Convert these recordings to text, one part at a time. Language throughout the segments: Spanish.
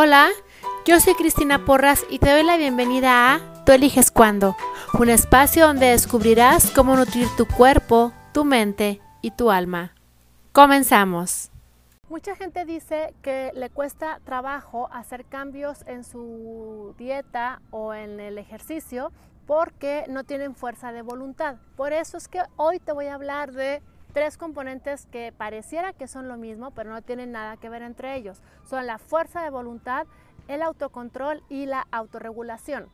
Hola, yo soy Cristina Porras y te doy la bienvenida a Tú eliges cuándo, un espacio donde descubrirás cómo nutrir tu cuerpo, tu mente y tu alma. Comenzamos. Mucha gente dice que le cuesta trabajo hacer cambios en su dieta o en el ejercicio porque no tienen fuerza de voluntad. Por eso es que hoy te voy a hablar de tres componentes que pareciera que son lo mismo, pero no tienen nada que ver entre ellos. Son la fuerza de voluntad, el autocontrol y la autorregulación.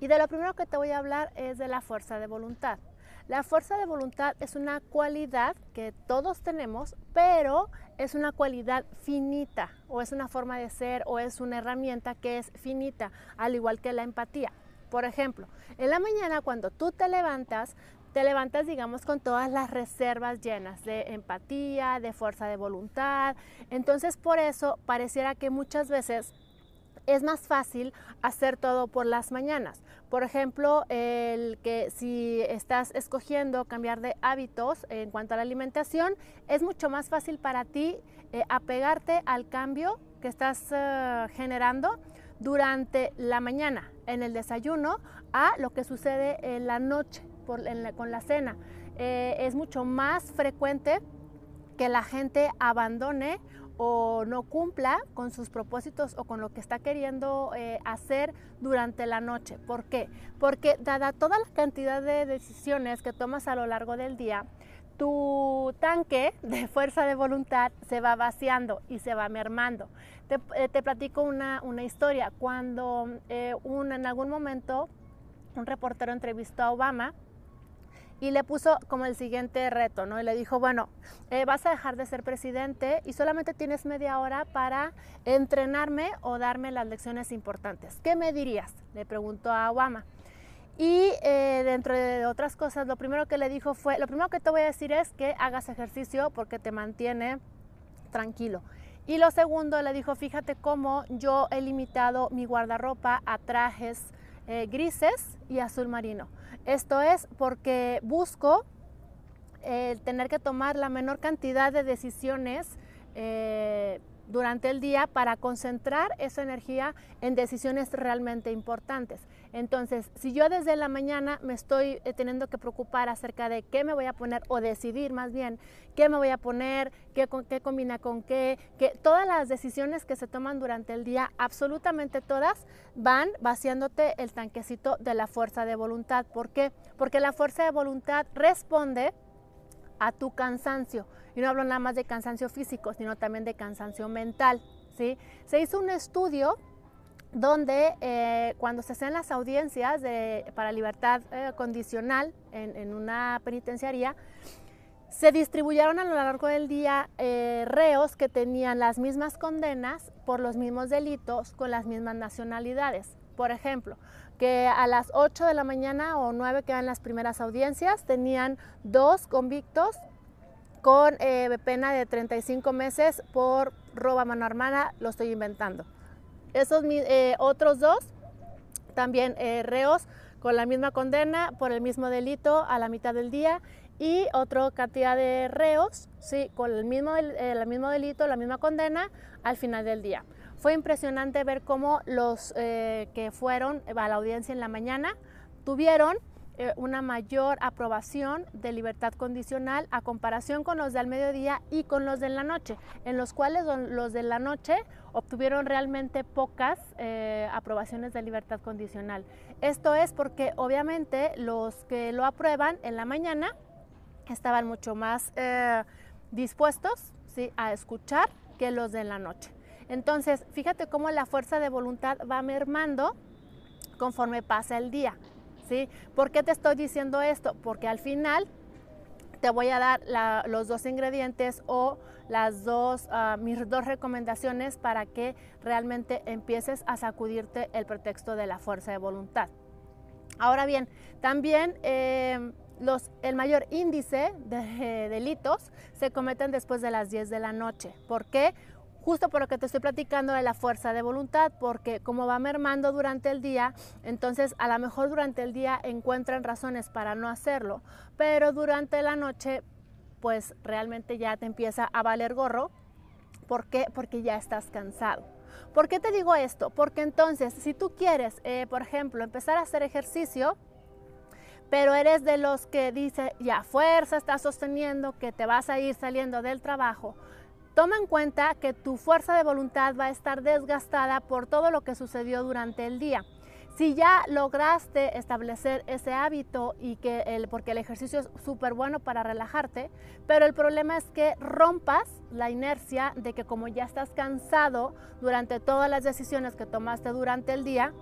Y de lo primero que te voy a hablar es de la fuerza de voluntad. La fuerza de voluntad es una cualidad que todos tenemos, pero es una cualidad finita, o es una forma de ser, o es una herramienta que es finita, al igual que la empatía. Por ejemplo, en la mañana cuando tú te levantas, te levantas, digamos, con todas las reservas llenas de empatía, de fuerza de voluntad. Entonces, por eso pareciera que muchas veces es más fácil hacer todo por las mañanas. Por ejemplo, el que si estás escogiendo cambiar de hábitos en cuanto a la alimentación, es mucho más fácil para ti eh, apegarte al cambio que estás eh, generando durante la mañana en el desayuno a lo que sucede en la noche con la cena. Eh, es mucho más frecuente que la gente abandone o no cumpla con sus propósitos o con lo que está queriendo eh, hacer durante la noche. ¿Por qué? Porque dada toda la cantidad de decisiones que tomas a lo largo del día, tu tanque de fuerza de voluntad se va vaciando y se va mermando. Te, eh, platico una, historia. Cuando en algún momento un reportero entrevistó a Obama, y le puso como el siguiente reto, ¿no? Y le dijo, bueno, eh, vas a dejar de ser presidente y solamente tienes media hora para entrenarme o darme las lecciones importantes. ¿Qué me dirías? Le preguntó a Obama. Y eh, dentro de otras cosas, lo primero que le dijo fue, lo primero que te voy a decir es que hagas ejercicio porque te mantiene tranquilo. Y lo segundo le dijo, fíjate cómo yo he limitado mi guardarropa a trajes eh, grises y azul marino. Esto es porque busco eh, tener que tomar la menor cantidad de decisiones eh, durante el día para concentrar esa energía en decisiones realmente importantes. Entonces, si yo desde la mañana me estoy eh, teniendo que preocupar acerca de qué me voy a poner o decidir más bien qué me voy a poner, qué, qué combina con qué, que todas las decisiones que se toman durante el día, absolutamente todas, van vaciándote el tanquecito de la fuerza de voluntad. ¿Por qué? Porque la fuerza de voluntad responde a tu cansancio. Y no hablo nada más de cansancio físico, sino también de cansancio mental. ¿sí? Se hizo un estudio donde eh, cuando se hacen las audiencias para libertad eh, condicional en, una penitenciaría, se distribuyeron a lo largo del día eh, reos que tenían las mismas condenas por los mismos delitos con las mismas nacionalidades. Por ejemplo, que a las 8 de la mañana o 9 que eran las primeras audiencias, tenían dos convictos con eh, pena de 35 meses por roba mano armada, lo estoy inventando. Esos eh, otros dos, también eh, reos con la misma condena por el mismo delito a la mitad del día y otra cantidad de reos, sí, con el mismo, el mismo delito, la misma condena al final del día. Fue impresionante ver cómo los eh, que fueron a la audiencia en la mañana tuvieron eh, una mayor aprobación de libertad condicional a comparación con los del mediodía y con los de la noche, en los cuales los de la noche obtuvieron realmente pocas eh, aprobaciones de libertad condicional. Esto es porque obviamente los que lo aprueban en la mañana estaban mucho más dispuestos ¿sí? a escuchar que los de la noche. Entonces, fíjate cómo la fuerza de voluntad va mermando conforme pasa el día. ¿sí? ¿Por qué te estoy diciendo esto? Porque al final te voy a dar los dos ingredientes o las dos, ah, mis dos recomendaciones para que realmente empieces a sacudirte el pretexto de la fuerza de voluntad. Ahora bien, también em, el mayor índice de delitos se cometen después de las 10 de la noche. ¿Por qué? Justo por lo que te estoy platicando de la fuerza de voluntad, porque como va mermando durante el día, entonces a lo mejor durante el día encuentran razones para no hacerlo, pero durante la noche pues realmente ya te empieza a valer gorro. ¿Por qué? Porque ya estás cansado. ¿Por qué te digo esto? Porque entonces, si tú quieres, eh, por ejemplo, empezar a hacer ejercicio, pero eres de los que dice, ya fuerza estás sosteniendo que te vas a ir saliendo del trabajo, toma en cuenta que tu fuerza de voluntad va a estar desgastada por todo lo que sucedió durante el día. Si ya lograste establecer ese hábito y que el, porque el ejercicio es súper bueno para relajarte, pero el problema es que rompas la inercia de que como ya estás cansado durante todas las decisiones que tomaste durante el día,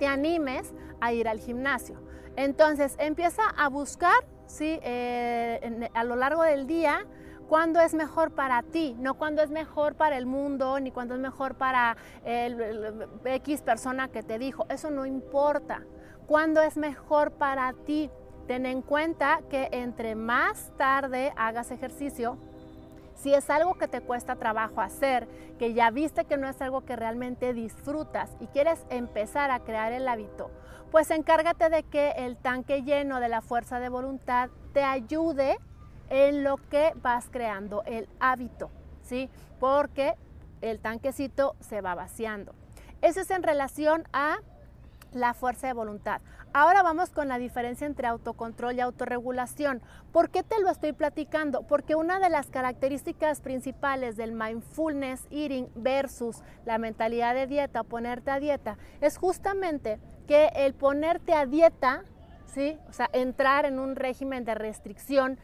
te animes a ir al gimnasio. Entonces empieza a buscar ¿sí? Eh, a lo largo del día cuándo es mejor para ti, no cuándo es mejor para el mundo, ni cuándo es mejor para el, X persona que te dijo. Eso no importa. ¿Cuándo es mejor para ti? Ten en cuenta que entre más tarde hagas ejercicio, si es algo que te cuesta trabajo hacer, que ya viste que no es algo que realmente disfrutas y quieres empezar a crear el hábito, pues encárgate de que el tanque lleno de la fuerza de voluntad te ayude en lo que vas creando el hábito, ¿sí? Porque el tanquecito se va vaciando. Eso es en relación a la fuerza de voluntad. Ahora vamos con la diferencia entre autocontrol y autorregulación. ¿Por qué te lo estoy platicando? Porque una de las características principales del mindfulness eating versus la mentalidad de dieta o ponerte a dieta es justamente que el ponerte a dieta, ¿sí? O sea, entrar en un régimen de restricción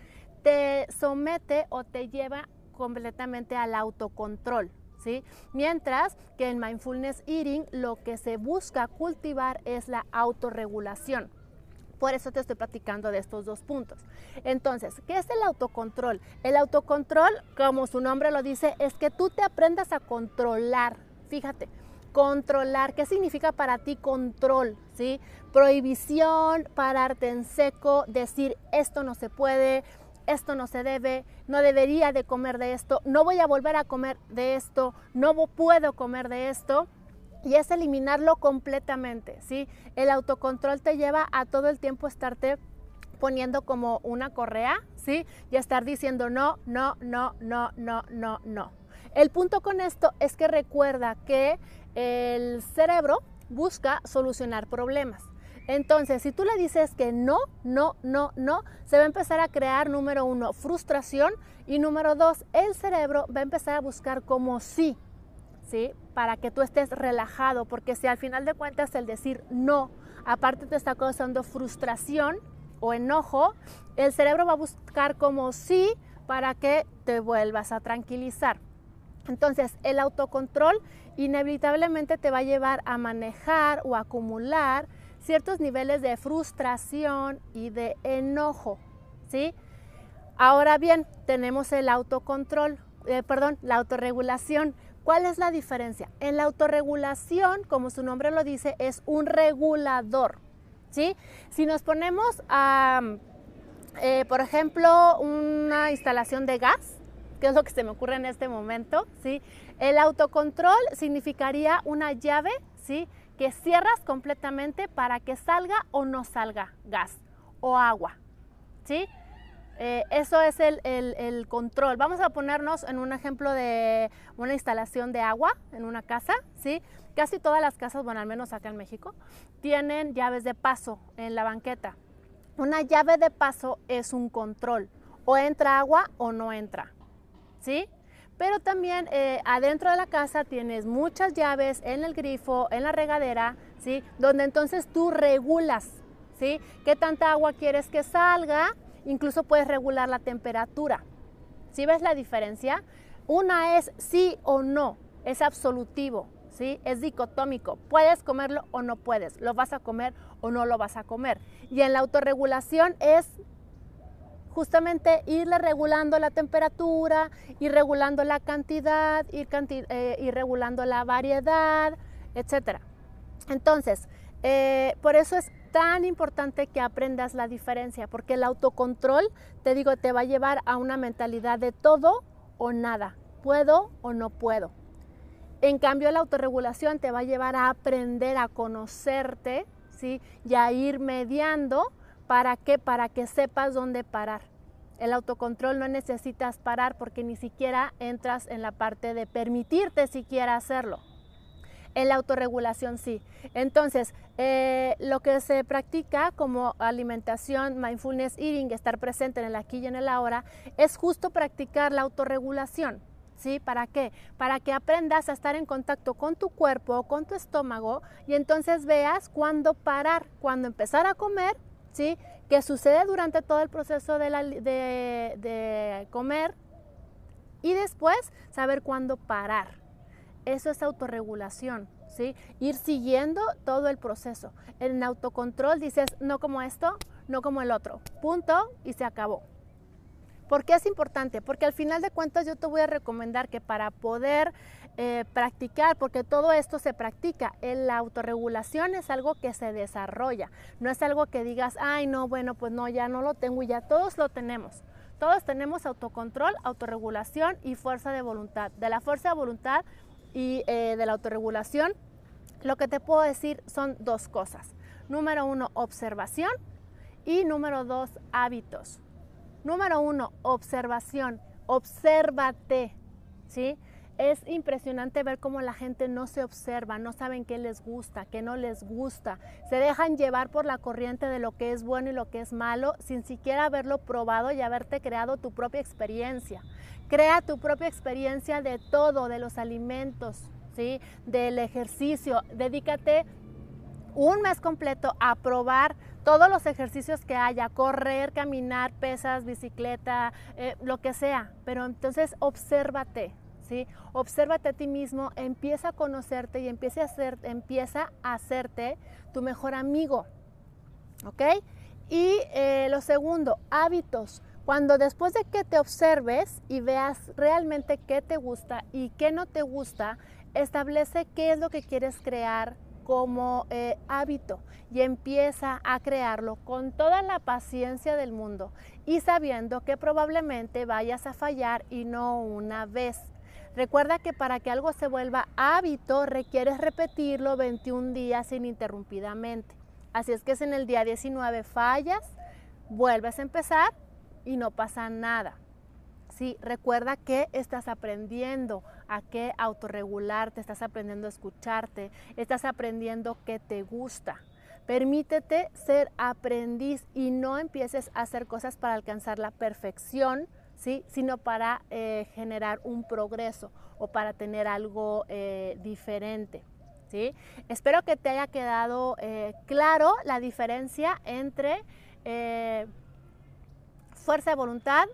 te somete o te lleva completamente al autocontrol. ¿Sí? Mientras que en mindfulness eating lo que se busca cultivar es la autorregulación. Por eso te estoy platicando de estos dos puntos. Entonces, ¿qué es el autocontrol? El autocontrol, como su nombre lo dice, es que tú te aprendas a controlar. Fíjate, controlar. ¿Qué significa para ti control? ¿Sí? Prohibición, pararte en seco, decir esto no se puede, esto no se debe, no debería de comer de esto, no voy a volver a comer de esto, no puedo comer de esto. Y es eliminarlo completamente, ¿sí? El autocontrol te lleva a todo el tiempo estarte poniendo como una correa, ¿sí? Y estar diciendo no, no, no, no, no, no, no. El punto con esto es que recuerda que el cerebro busca solucionar problemas. Entonces, si tú le dices que no, no, no, no, se va a empezar a crear, número uno, frustración y número dos, el cerebro va a empezar a buscar como sí, ¿sí? Para que tú estés relajado, porque si al final de cuentas el decir no, aparte te está causando frustración o enojo, el cerebro va a buscar como sí para que te vuelvas a tranquilizar. Entonces, el autocontrol inevitablemente te va a llevar a manejar o acumular ciertos niveles de frustración y de enojo, ¿sí? Ahora bien, tenemos el autocontrol, eh, perdón, la autorregulación. ¿Cuál es la diferencia? En la autorregulación, como su nombre lo dice, es un regulador, ¿sí? Si nos ponemos a, eh, por ejemplo, una instalación de gas, que es lo que se me ocurre en este momento, ¿sí? El autocontrol significaría una llave, ¿sí? Que cierras completamente para que salga o no salga gas o agua. ¿Sí? Eh, eso es el, control. Vamos a ponernos en un ejemplo de una instalación de agua en una casa, ¿sí? Casi todas las casas, bueno, al menos acá en México, tienen llaves de paso en la banqueta. Una llave de paso es un control. O entra agua o no entra, ¿sí? Pero también eh, adentro de la casa tienes muchas llaves en el grifo, en la regadera, ¿sí? Donde entonces tú regulas, ¿sí? ¿Qué tanta agua quieres que salga? Incluso puedes regular la temperatura. ¿Sí ves la diferencia? Una es sí o no, es absolutivo, ¿sí? Es dicotómico. Puedes comerlo o no puedes, lo vas a comer o no lo vas a comer. Y en la autorregulación es justamente irle regulando la temperatura, ir regulando la cantidad, ir, eh, regulando la variedad, etc. Entonces, eh, por eso es tan importante que aprendas la diferencia, porque el autocontrol, te digo, te va a llevar a una mentalidad de todo o nada, puedo o no puedo. En cambio, la autorregulación te va a llevar a aprender a conocerte, ¿sí? Y a ir mediando ¿Para qué? Para que sepas dónde parar. El autocontrol no necesitas parar porque ni siquiera entras en la parte de permitirte siquiera hacerlo. En la autorregulación sí. Entonces, eh, lo que se practica como alimentación, mindfulness eating, estar presente en el aquí y en el ahora, es justo practicar la autorregulación. ¿Sí? ¿Para qué? Para que aprendas a estar en contacto con tu cuerpo, con tu estómago y entonces veas cuándo parar, cuándo empezar a comer, ¿sí? ¿Qué sucede durante todo el proceso de, de comer y después saber cuándo parar. Eso es autorregulación, ¿sí? Ir siguiendo todo el proceso. En autocontrol dices, no como esto, no como el otro. Punto y se acabó. ¿Por qué es importante? Porque al final de cuentas yo te voy a recomendar que para poder eh, practicar, porque todo esto se practica, la autorregulación es algo que se desarrolla, no es algo que digas, ay no, bueno, pues no, ya no lo tengo y ya todos lo tenemos. Todos tenemos autocontrol, autorregulación y fuerza de voluntad. De la fuerza de voluntad y eh, de la autorregulación, lo que te puedo decir son dos cosas. Número uno, observación y número dos, hábitos. Número uno, observación. Obsérvate, ¿sí? Es impresionante ver cómo la gente no se observa, no saben qué les gusta, qué no les gusta. Se dejan llevar por la corriente de lo que es bueno y lo que es malo sin siquiera haberlo probado y haberte creado tu propia experiencia. Crea tu propia experiencia de todo, de los alimentos, ¿sí? del ejercicio. Dedícate un mes completo a probar todos los ejercicios que haya, correr, caminar, pesas, bicicleta, eh, lo que sea. Pero entonces obsérvate, ¿sí? Obsérvate a ti mismo, empieza a conocerte y empieza a, hacer, empieza a hacerte tu mejor amigo, ¿ok? Y eh, lo segundo, hábitos. Cuando después de que te observes y veas realmente qué te gusta y qué no te gusta, establece qué es lo que quieres crear como eh, hábito y empieza a crearlo con toda la paciencia del mundo y sabiendo que probablemente vayas a fallar y no una vez. Recuerda que para que algo se vuelva hábito requieres repetirlo 21 días ininterrumpidamente. Así es que si en el día 19 fallas, vuelves a empezar y no pasa nada. Sí, recuerda que estás aprendiendo a qué autorregularte, estás aprendiendo a escucharte, estás aprendiendo qué te gusta. Permítete ser aprendiz y no empieces a hacer cosas para alcanzar la perfección, sino para eh, generar un progreso o para tener algo eh, diferente. ¿sí? Espero que te haya quedado eh, claro la diferencia entre fuerza de voluntad,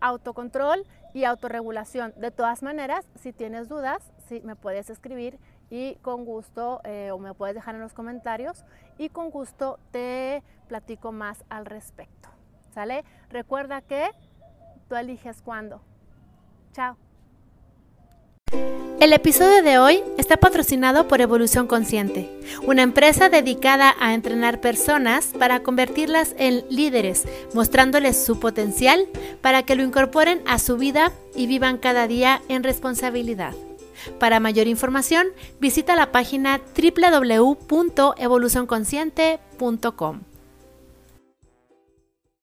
autocontrol y autorregulación. De todas maneras, si tienes dudas, sí, me puedes escribir y con gusto, o me puedes dejar en los comentarios y con gusto te platico más al respecto. ¿Sale? Recuerda que Tú eliges cuándo. Chao. El episodio de hoy está patrocinado por Evolución Consciente, una empresa dedicada a entrenar personas para convertirlas en líderes, mostrándoles su potencial para que lo incorporen a su vida y vivan cada día en responsabilidad. Para mayor información, visita la página www.evolucionconsciente.com.